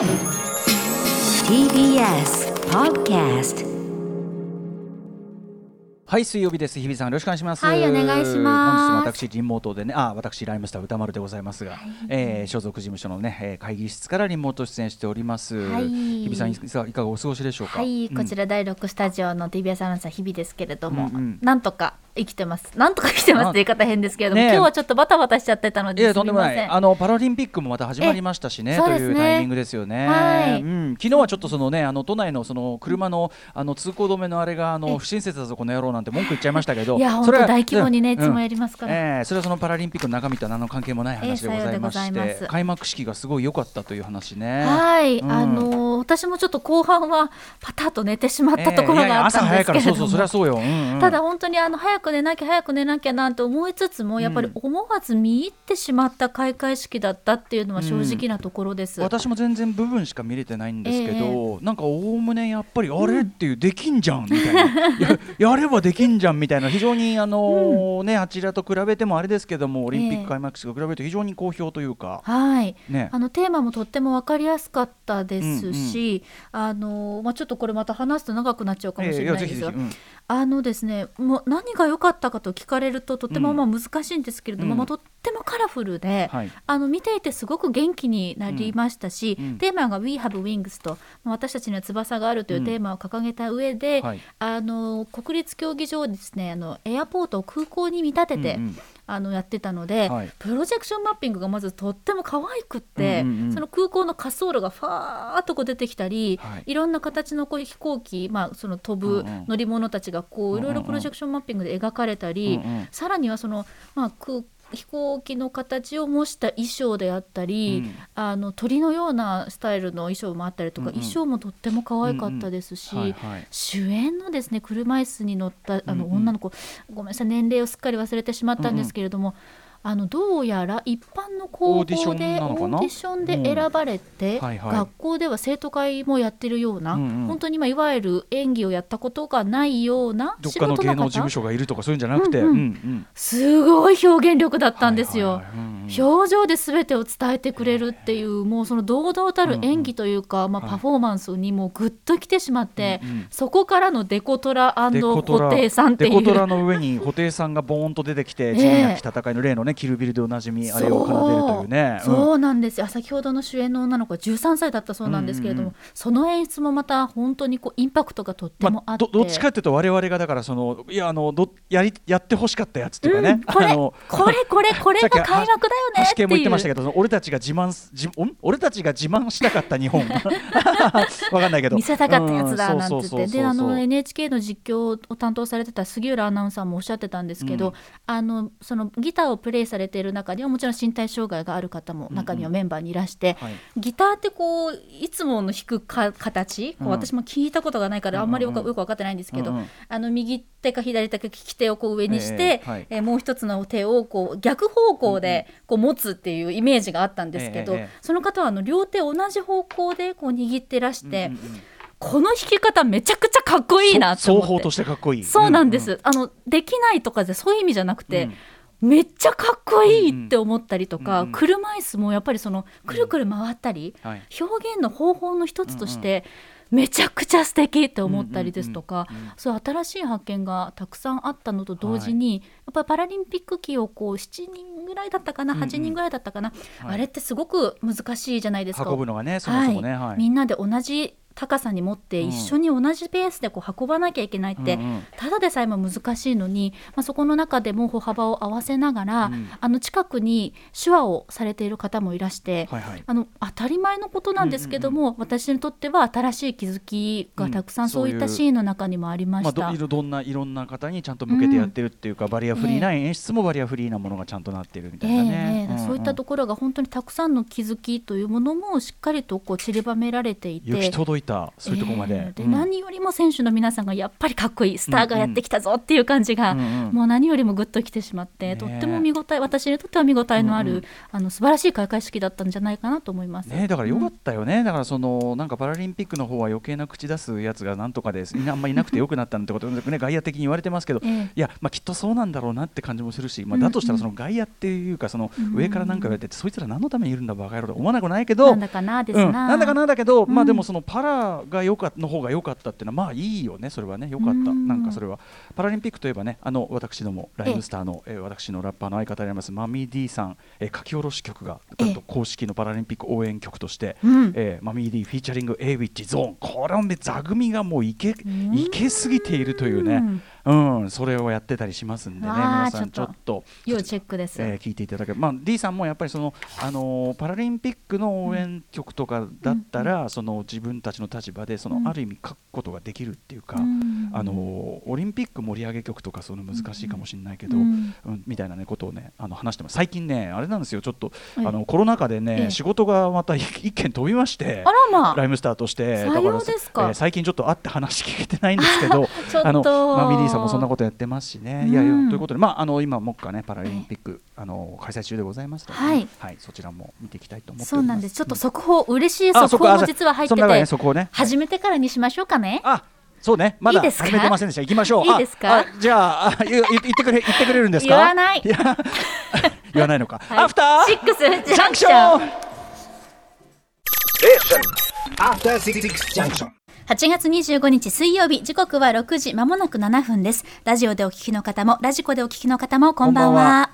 TBS Podcast はい水曜日です。日比さんよろしくお願いします。はいお願いします。本日も私リモートでねあ私ライムスター歌丸でございますが、えー所属事務所のね、えー会議室からリモート出演しております、はい。日比さんいかがお過ごしでしょうか？はい、うん。こちら第6スタジオの TBS アナウンサー日々ですけれども、うんうん。なんとか生きてます。なんとか生きてますって言い方変ですけれども、ねえ。今日はちょっとバタバタしちゃってたのいやですとんでもない。あのパラリンピックもまた始まりましたしねね。いうタイミングですよね、はい。うん、昨日はちょっとそのねあの都内のその車のあの通行止めのあれがあのえ不親切だぞこの野郎なんて文句言っちゃいましたけどいや本当大規模にね、うん。いつもやりますから、ええそれはそのパラリンピックの中身とは何の関係もない話でございまして。ます。開幕式がすごい良かったという話ね。はい、うん。あのー私もちょっと後半はパタッと寝てしまったところええいやいやがあったん朝早いからですけれども、そうそうそりゃそうよ。うんうん。ただ本当にあの早く寝なきゃ早く寝なきゃなんて思いつつもやっぱり思わず見入ってしまった開会式だったっていうのは正直なところです。私も全然部分しか見れてないんですけど、なんかおおむねやっぱりあれ？っていうできんじゃんみたいな、ややればできんじゃんみたいな非常にあのーねあちらと比べてもあれですけどもオリンピッええク開幕式と比べると非常に好評というか、はい、ね。あのテーマもとっても分かりやすかったですし、あのまあ、ちょっとこれまた話すと長くなっちゃうかもしれないですが、ええいやぜひぜひうんあのですねもう何が良かったかと聞かれるととてもうん。まあ難しいんですけれども、うん。まあ、とってもカラフルで、はい。あの見ていてすごく元気になりましたし、うん。うん。テーマが「We have wings」とまあ私たちには翼があるというテーマを掲げた上で、はい。あの国立競技場をですねあのエアポートを空港に見立てて、うんうん。あのやってたので、はい。プロジェクションマッピングがまずとっても可愛くって、うんうんうん。その空港の滑走路がファーっとこう出てきたり、はい。い、ろんな形のこう飛行機、まあ、その飛ぶうんうん。乗り物たちがこうんうんういろいろプロジェクションマッピングで描かれたり、うんうん。さらにはその、まあ、空飛行機の形を模した衣装であったり、うん。あの鳥のようなスタイルの衣装もあったりとか、うんうん。衣装もとっても可愛かったですし、はいはい。主演のですね車椅子に乗ったあのうんうん。女の子、ごめんなさい年齢をすっかり忘れてしまったんですけれども、あのどうやら一般の高校でオーディションで選ばれて、うんはいはい。学校では生徒会もやってるような、うんうん。本当にまあいわゆる演技をやったことがないようなどっかの芸能事務所がいるとかそういうんじゃなくて、うんうん。うんすごい表現力だったんですよ。はいはいはい。うんうん。表情で全てを伝えてくれるっていうもうその堂々たる演技というか、まあ、はい。パフォーマンスにもうグッときてしまって、うんうん。そこからのデコトラデコトラ。布袋さんっていう。デコトラの上に布袋さんがボーンと出てきて、地味なき戦いの例のね、キルビルでおなじみ、あれを奏でるというね。そう,、なんですよ。先ほどの主演の女の子は13歳だったそうなんですけれども、うん。うんその演出もまた本当にこうインパクトがとってもあまあ、って、どどっちかっていうと我々がだからそのいやあのどやりやってほしかったやつっていうかね、うんこれこれこれ これが開幕だよねって橋系も言ってましたいうけど俺たちが自慢す自ん？俺たちが自慢したかった日本。わかんないけど。見せたかったやつだうん。なんて言って。であの NHK の実況を担当されてた杉浦アナウンサーもおっしゃってたんですけど、うん。あのそのギターをプレイされている中にはもちろん身体障害がある方も中にはメンバーにいらして、はい。ギターってこういつもの弾くか形、こううん私も聞いたことがないからあんまりよく,、分かってないんですけど、うんうん。あの右手か左手か利き手をこう上にして、ええはい。えーもう一つの手をこう逆方向でこう持つっていうイメージがあったんですけど、ええええその方はあの両手同じ方向でこう握ってらして。うんうんうん。この弾き方めちゃくちゃかっこいいなって思って。そ双方としてかっこいい。そうなんです、あのできないとかでそういう意味じゃなくて、うんめっちゃかっこいいって思ったりとか、うんうん車椅子もやっぱりそのくるくる回ったり、はい。表現の方法の一つとして、めちゃくちゃ素敵って思ったりですとか、うんうんうんうん。そういう新しい発見がたくさんあったのと同時に、やっぱりパラリンピック期をこう7人ぐらいだったかな、うんうん。8人ぐらいだったかな、はい。あれってすごく難しいじゃないですか。運ぶのがねそもそもねはい。みんなで同じ高さに持ってうん。一緒に同じペースでこう運ばなきゃいけないって、うんうん。ただでさえも難しいのに、まあ、そこの中でも歩幅を合わせながら、うん。あの近くに手話をされている方もいらして、はいはい。あの当たり前のことなんですけども、私にとっては新しい気づきがたくさうん。んそういったシーンの中にもありままあ、した。どいろどんないろんな方にちゃんと向けてやってるっていうか、バリアフリーな演出もバリアフリーなものがちゃんとなってるみたいなね、ええええ。そういったとこころが本当にたくさんの気づきというものもしっかりとこう散りばめられていて行き届いたそういうところまで,、えーでうん。何よりも選手の皆さんがやっぱりかっこいいスターがやってきたぞっていう感じが、うんうんもう何よりもぐっときてしまって、ねとっても見応え私にとっては見応えのある、うんうん。あの素晴らしい開会式だったんじゃないかなと思います。ね、だからよかったよね、だからそのなんかパラリンピックの方は余計な口出すやつがなんとかです、あんまりいなくてよくなったなんてことで、ね、外野的に言われてますけど、ええ。いや、まあ、きっとそうなんだろうなって感じもするし、まあ、うんだとしたらその外野っていうか、そのうん。上からなんか言われてて、そいつら何のためにいるんだ、バカ野郎と思わなくないけど、なんだかなですな、うん、なんだかなだけど、まあうんでもそのパラがよかの方が良かったっていうのはまあいいよねそれはね。良かった、うん。なんかそれは。パラリンピックといえばねあの私どもライムスターの、えー私のラッパーの相方でありますマミー D さん、えー書き下ろし曲がええなんと公式のパラリンピック応援曲として、うん。えーマミー D フィーチャリング A ウィッチゾーンこれはね座組がもういけん。いけすぎているというね、うん、それをやってたりしますんでね皆さんちちょっと。要チェックです。えー聞いていただけまあ、D さんもやっぱりその、あのーパラリンピックの応援曲とかだったら、その自分たちの立場でその、うん。ある意味書くことができるっていうか、うん。あのーオリンピック盛り上げ曲とかその難しいかもしれないけど、ううんんみたいな、ね、ことをねあの話してます。最近ねあれなんですよ。ちょっと、ええ。あのコロナ禍でね、ええ。仕事がまた一一件飛びましてあ。らまあ。ライムスターとして。採用ですか。えー最近ちょっと会って話聞けてないんですけど あのマミリーさんもそんなことやってますしね、いやいやうんということで、まあ、あの今、目下ね、パラリンピック、あの開催中でございますのでね、はいそちらも見ていきたいと思っております。そうなんです。ちょっと速報、嬉しいあ速報も実は入ってて、そこをね、始めてからにしましょうかね。あそうね、まだ始めてませんでした。行きましょう。いいですかじゃあ、あ言ってくれ、言ってくれるんですか。言わないや言わないのか。はいアフターシックスジャンクションジャンクション After Six Junction. 8月25日水曜日時刻は6時まもなく7分です。ラジオでお聞きの方もラジコでお聞きの方もこんばんは。こんばんは。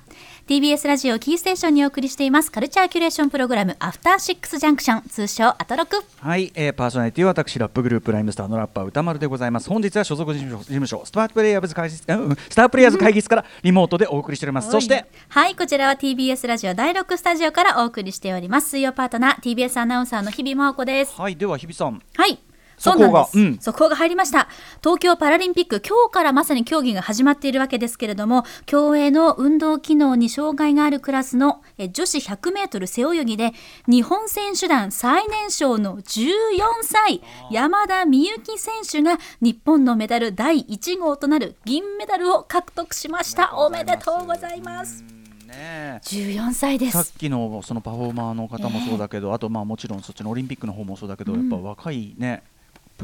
TBS ラジオキーステーションにお送りしています。カルチャーキュレーションプログラムアフターシックスジャンクション通称アトロク。はい、えー、パーソナリティは私ラップグループライムスターのラッパー歌丸でございます。本日は所属事務所事務所スタープレイヤーズ会議室うんスタープレイヤーズ会議室からリモートでお送りしております、そしてはいこちらは TBS ラジオ第6スタジオからお送りしております。水曜パートナー TBS アナウンサーの日々真央子です。はいでは日比さん。はい。そうなんです、がうん。速報が入りました。東京パラリンピック今日からまさに競技が始まっているわけですけれども競泳の運動機能に障害があるクラスのえ女子 100m 背泳ぎで日本選手団最年少の14歳山田美幸選手が日本のメダル第1号となる銀メダルを獲得しました。おめでとうございます。うんね14歳でさっすきのそのパフォーマーの方もそうだけど、あとまあもちろんそっちのオリンピックの方もそうだけど、やっぱ若いね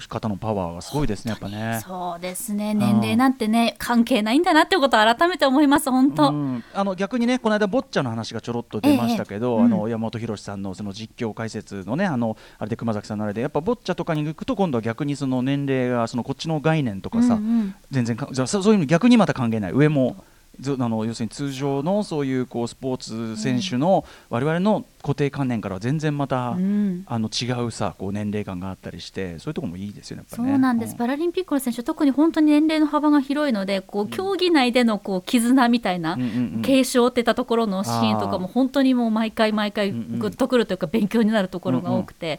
方のパワーがすごいですねやっぱね。そうですね。年齢なんてね関係ないんだなってことを改めて思います本当、うん。あの逆にねこの間ボッチャの話がちょろっと出ましたけど、ええうん。あの山本博さんのその実況解説のねあのあれで熊崎さんのあれでやっぱボッチャとかに行くと今度は逆にその年齢がそのこっちの概念とかさ、うんうん。全然かじゃあそそういうの逆にまた関係ない。上もずあの要するに通常のそういうこうスポーツ選手の我々の固定観念からは全然また、うん。あの違うさこう年齢感があったりしてそういうところもいいですよねやっぱそ。うなんです、パラリンピックの選手特に本当に年齢の幅が広いのでこう競技内でのこう絆みたいな、うんうんうん。継承ってたところのシーンとかも本当にもう毎回毎回うんうんグッとくるというか勉強になるところが多くて、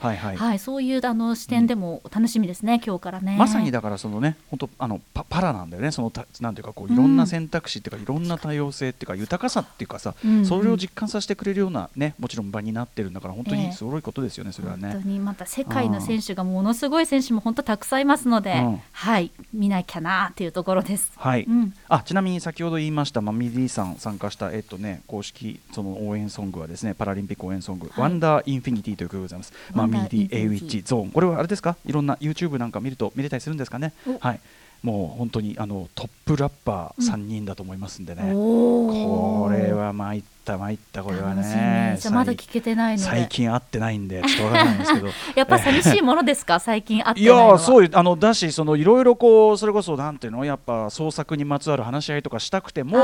そういうあの視点でも楽しみですね、今日からね。まさにだからそのね本当あのパパラなんだよね。そのたなんていうかこういろんな選択肢っていうか、いろんな多様性っていうか豊かさっていうかさ、うんうん。それを実感させてくれるようなねもちろん場になってるんだから本当ええにすごいことですよね、それはね。本当にまた世界の選手がものすごい選手も本当たくさんいますので、うん。はい見なきゃなっていうところです。はい、うん。あちなみに先ほど言いました、まあ、マミー D さん参加した、えっとね、公式その応援ソングはですねパラリンピック応援ソング「はい。 Wonder Infinity という曲でございます、まあ、マミー D Awich ZORN。これはあれですか？いろんな YouTube なんか見ると見れたりするんですかね？お。はいもう本当にあのトップラッパー3人だと思いますんでね、おーこれは参った参ったこれはねじゃあまだ聞けてない最近会ってないんでちょっとわからないんですけど。やっぱ寂しいものですか？最近会っていないのは。やーそうあのだしそのいろいろこうそれこそなんていうの？やっぱ創作にまつわる話し合いとかしたくても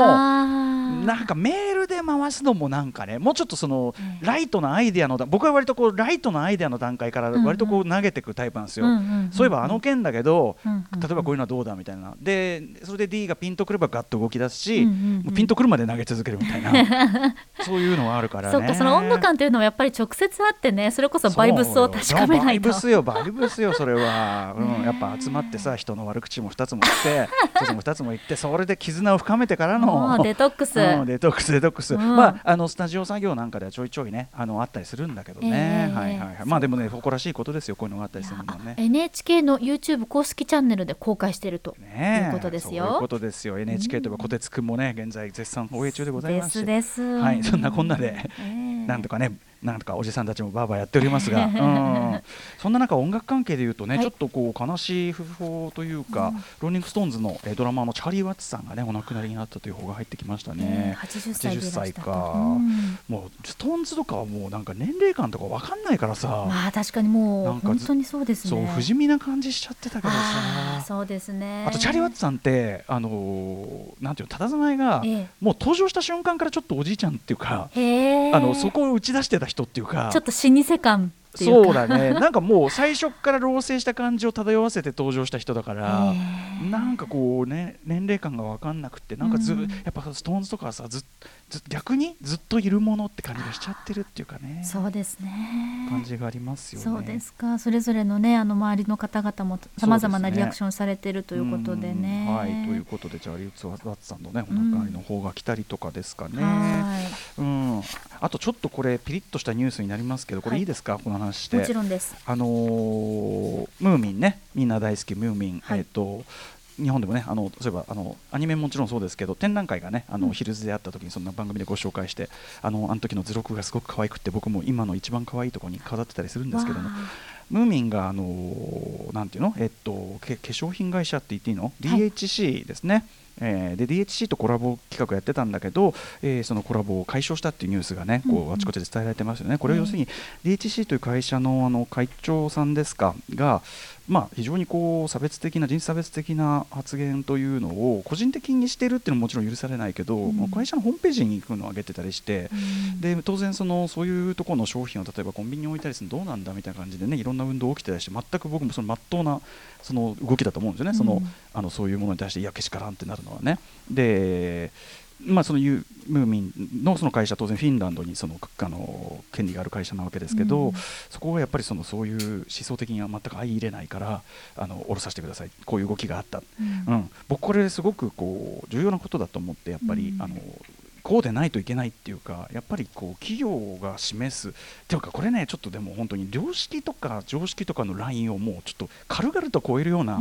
なんかメールで回すのもなんかねもうちょっとそのええライトなアイデアのだ僕は割とこうライトなアイデアの段階から割とこう投げていくタイプなんですよ、うんうんそういえばあの件だけど、うんうんうん。例えばこういうのはどうだみたいな。でそれで D がピンとくればガッと動き出すし、うんうんうん。もうピンとくるまで投げ続けるみたいな。そういうのはあるからね。そうかその温度感というのはやっぱり直接会ってねそれこそバイブスを確かめないと。バイブスよバイブスよそれは、うん、やっぱ集まってさ人の悪口も2つも言って 1つも2つも言ってそれで絆を深めてからのデトックス、うん、デトックスデトックス、うん、まああのスタジオ作業なんかではちょいちょいねあのあったりするんだけどね、えー、はいはいはい。まあでもね誇らしいことですよこういうのがあったりするのね。NHK の YouTube 公式チャンネルで公開しているということですよ、そういうことですよ。NHK といえば小鉄くんもね現在絶賛放映中でございますですはいそんなこんなで、えー、なんとかねなんとかおじさんたちもバーバーやっておりますが、うん、そんな中音楽関係でいうとね、はい、ちょっとこう悲しい訃報というか、うん、ローリング・ストーンズの、えー、ドラマーのチャーリー・ワッツさんがねお亡くなりになったという報が入ってきましたね。えー、80, 歳 ,80 歳か、うん、もうストーンズとかはもうなんか年齢感とかわかんないからさ、まあ確かにもう本当にそうですね。そう不死身な感じしちゃってたけどさ、そうですね。あとチャーリー・ワッツさんってあのー、なんていうの佇まいが、えー、もう登場した瞬間からちょっとおじいちゃんっていうか、あのそこを打ち出してた人っていうか。ちょっと老舗感そうだね。なんかもう最初から老成した感じを漂わせて登場した人だからなんかこうね年齢感が分かんなくてなんかず、うん、やっぱストーンズとかはさずず逆にずっといるものって感じがしちゃってるっていうかね。そうですね。感じがありますよね。そうですか。それぞれのねあの周りの方々もさまざまなリアクションされてるということでね、ね、はい。ということでじゃあリュウツワッツさんのねおなりの方が来たりとかですかね、うん、あとちょっとこれピリッとしたニュースになりますけどこれいいですか、はい、この話して。もちろんです。あのー、ムーミンね。みんな大好きムーミン、はい、えっ、ー、と日本でもねあのそういえばあのアニメもちろんそうですけど展覧会がねあの、うん、ヒルズであった時にそんな番組でご紹介してあのあの時の図録がすごく可愛くて僕も今の一番可愛いところに飾ってたりするんですけどもムーミンがあのなんていうの？えっと化粧品会社って言っていいの、はい、DHC ですね。えー、で DHC とコラボ企画やってたんだけど、えー、そのコラボを解消したっていうニュースがね、こうあちこちで伝えられてますよね、これは要するに DHC という会社のあの会長さんですかが、まあ、非常にこう差別的な人種差別的な発言というのを個人的にしてるっていうのももちろん許されないけど、うん、会社のホームページに行くのを上げてたりして、うん、で当然そのそういうところの商品を例えばコンビニに置いたりするのどうなんだみたいな感じでねいろんな運動起きてたりして全く僕もその真っ当なその動きだと思うんですよね、そのあのそういうものに対していやけしからんってなるのはね。でまあ、そのユムーミンのその会社当然フィンランドにそのあの権利がある会社なわけですけど、うん、そこがやっぱりそのそういう思想的には全く相入れないからあの下ろさせてください。こういう動きがあった、うん、うん、僕これすごくこう重要なことだと思ってやっぱり、うん、あのこうでないといけないっていうかやっぱりこう企業が示す。っていうかこれねちょっとでも本当に良識とか常識とかのラインをもうちょっと軽々と超えるような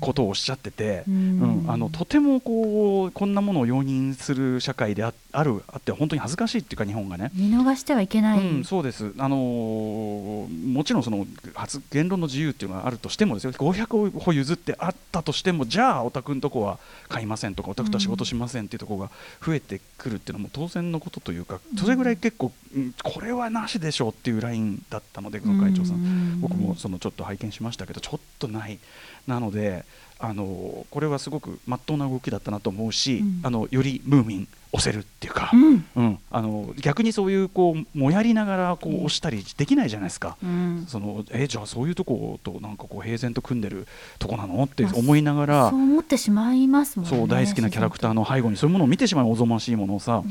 ことをおっしゃってて、うん、うん、あのとてもこうこんなものを容認する社会でああるあって本当に恥ずかしいっていうか日本がね。見逃してはいけない、うん、そうです。あのー、もちろんその発言論の自由っていうのがあるとしてもですよ。500歩譲ってあったとしてもじゃあお宅のとこは買いませんとかお宅とは仕事しませんっていうところが増えてくるっていうのも当然のことというかそれぐらい結構、うん、これはなしでしょうっていうラインだったのでこの会長さん。僕もそのちょっと拝見しましたけどちょっとない。なのであのこれはすごくまっとうな動きだったなと思うし、うん、あのよりムーミン押せるっていうか、うん、うん、あの逆にそういうこうもやりながらこう押したりできないじゃないですか、うん、そのえじゃあそういうとことなんかこう平然と組んでるとこなのって思いながら、そう思ってしまいますもんねそう大好きなキャラクターの背後にそういうものを見てしまうおぞましいものをさ、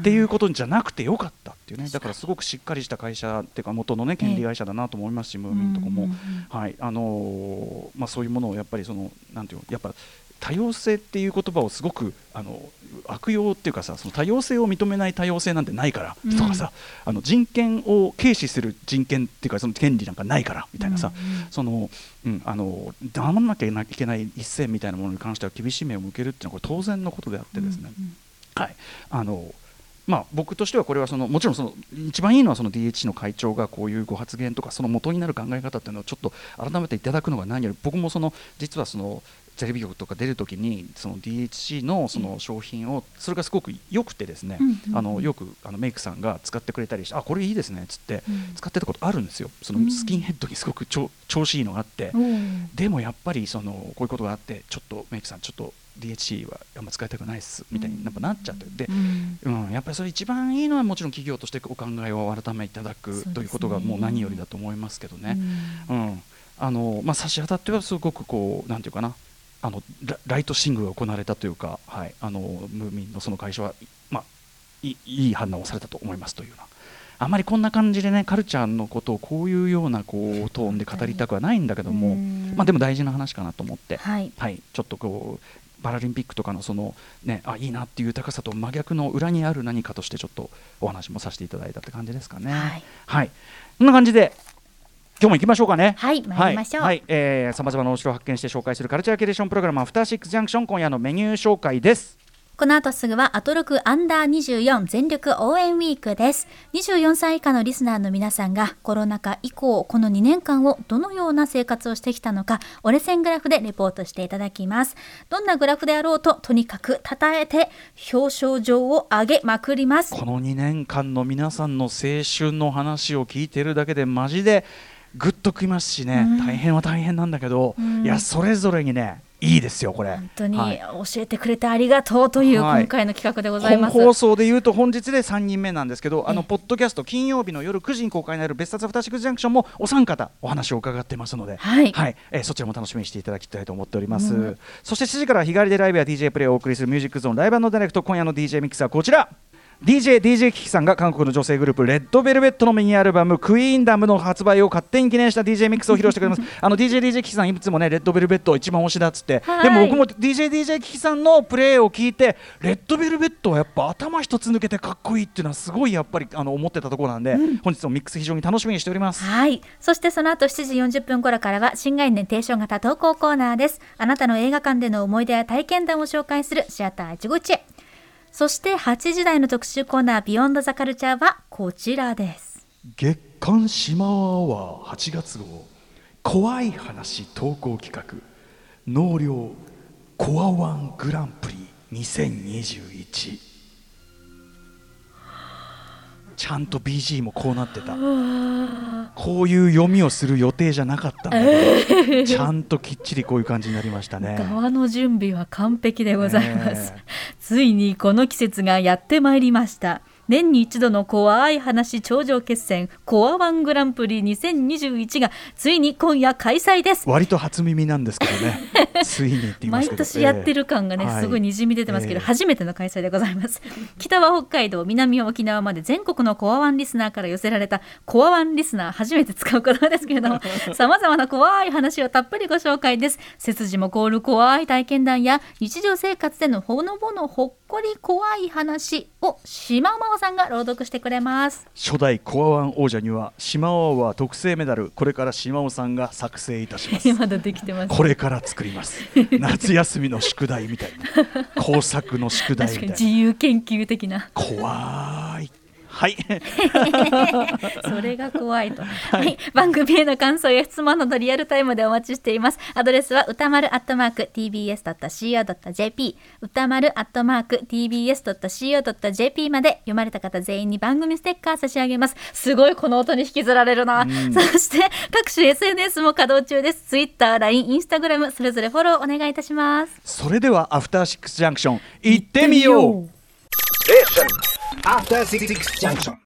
っていうことじゃなくてよかったっていうね。だからすごくしっかりした会社っていうか元のね権利会社だなと思いますし、ムーミンとかも、はい。あのー、まあ、そういうものをやっぱりそのなんていうやっぱ多様性っていう言葉をすごくあの悪用っていうかさその多様性を認めない多様性なんてないから、うん、とかさあの人権を軽視する人権っていうかその権利なんかないからみたいなさ、その、うん、あの黙らなきゃいけない一線みたいなものに関しては厳しい目を向けるっていうのはこれ当然のことであってですね、はい。あのまあ、僕としてはこれはそのもちろんその一番いいのはその DH の会長がこういうご発言とかその元になる考え方っていうのをちょっと改めていただくのが何より僕もその実はそのテレビ局とか出るときにその DHC のその商品をそれがすごく良くてですね、あのよくあのメイクさんが使ってくれたりしてあこれいいですねっつって使ってたことあるんですよ。そのスキンヘッドにすごく調子いいのがあってでもやっぱりそのこういうことがあってちょっとメイクさんちょっと DHC はあんま使いたくないっすみたいにやっぱなっちゃって。で、うん。やっぱりそれ一番いいのはもちろん企業としてお考えを改めいただくということがもう何よりだと思いますけどね。うん。あのまあ、差し当たってはすごくこうなんていうかなあのライトシングが行われたというか、はい、あのムーミンのその会社は、まあ、いいい反応をされたと思いますというような。あまりこんな感じでねカルチャーのことをこういうようなこうトーンで語りたくはないんだけども、うん。まあ、でも大事な話かなと思って、はい。はい、ちょっとこうパラリンピックとかのその、ね、あいいなっていう豊かさと真逆の裏にある何かとしてちょっとお話もさせていただいたって感じですかね。はい。はい、こんな感じで今日も行きましょうかね。はい参りましょうはい、はいえー、さまざまなお城を発見して紹介するカルチャーキュレーションプログラムアフターシックスジャンクション今夜のメニュー紹介です。この後すぐはアトロクアンダー24全力応援ウィークです。24歳以下のリスナーの皆さんがコロナ禍以降この2年間をどのような生活をしてきたのか折れ線グラフでレポートしていただきます。どんなグラフであろうととにかく称えて表彰状を上げまくります。この2年間の皆さんの青春の話を聞いてるだけでマジでグッときますしね、大変は大変なんだけど、いやそれぞれにねいいですよこれ。本当にはい教えてくれてありがとうというはい今回の企画でござい本ます。放送でいうと本日で3人目なんですけど、あのええポッドキャスト金曜日の夜9時に公開になる別冊アフターシックスジャンクションもお三方お話を伺ってますので、はいえーそちらも楽しみにしていただきたいと思っております。そして7時から日帰りでライブや DJ プレイをお送りするミュージックゾーンライブダイレクト今夜の DJ ミックスはこちら。DJ、DJ キキさんが韓国の女性グループレッドベルベットのミニアルバムクイーンダムの発売を勝手に記念した DJ ミックスを披露してくれます あの DJ、DJ キキさんいつもねレッドベルベットを一番推しだっつってはいでも僕も DJ、DJ キキさんのプレーを聞いてレッドベルベットはやっぱ頭一つ抜けてかっこいいっていうのはすごいやっぱりあの思ってたところなんで、本日のミックス非常に楽しみにしております。はい。そしてその後7時40分頃からは新概念テーション型投稿コーナーです。あなたの映画館での思い出や体験談を紹介するシアター一期一会。そして8時台の特集コーナービヨンドザカルチャーはこちらです。月刊シマワアワー8月号。怖い話投稿企画。納涼コアワングランプリ2021ちゃんと BG もこうなってた。こういう読みをする予定じゃなかったんだけどちゃんときっちりこういう感じになりましたね。側の準備は完璧でございます。ねついにこの季節がやってまいりました。年に一度の怖い話頂上決戦コアワングランプリ2021がついに今夜開催です。割と初耳なんですけどね。ついにって言います毎年やってる感がね、ええ。すごいにじみ出てますけど、ええ初めての開催でございます。北は北海道南は沖縄まで全国のコアワンリスナーから寄せられたコアワンリスナー初めて使う言葉ですけれどもさまざまな怖い話をたっぷりご紹介です。背筋も凍る怖い体験談や日常生活でのほのぼのほっこり怖い話を島真央さんが朗読してくれます。初代コアワン王者には島尾は特製メダル。これから島尾さんが作成いたします。まだできてます。これから作ります。夏休みの宿題みたいな。工作の宿題みたいな。自由研究的な。怖いはい それが怖いと。はい、番組への感想や質問などリアルタイムでお待ちしています。アドレスは歌丸アットマーク tbs.co.jp 歌丸アットマーク tbs.co.jp まで読まれた方全員に番組ステッカー差し上げます。すごいこの音に引きずられるな。そして各種 SNS も稼働中です。Twitter、LINE、Instagram それぞれフォローお願いいたします。それではアフターシックスジャンクション行ってみよう After Six Junction.